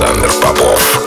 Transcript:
Александр Попов.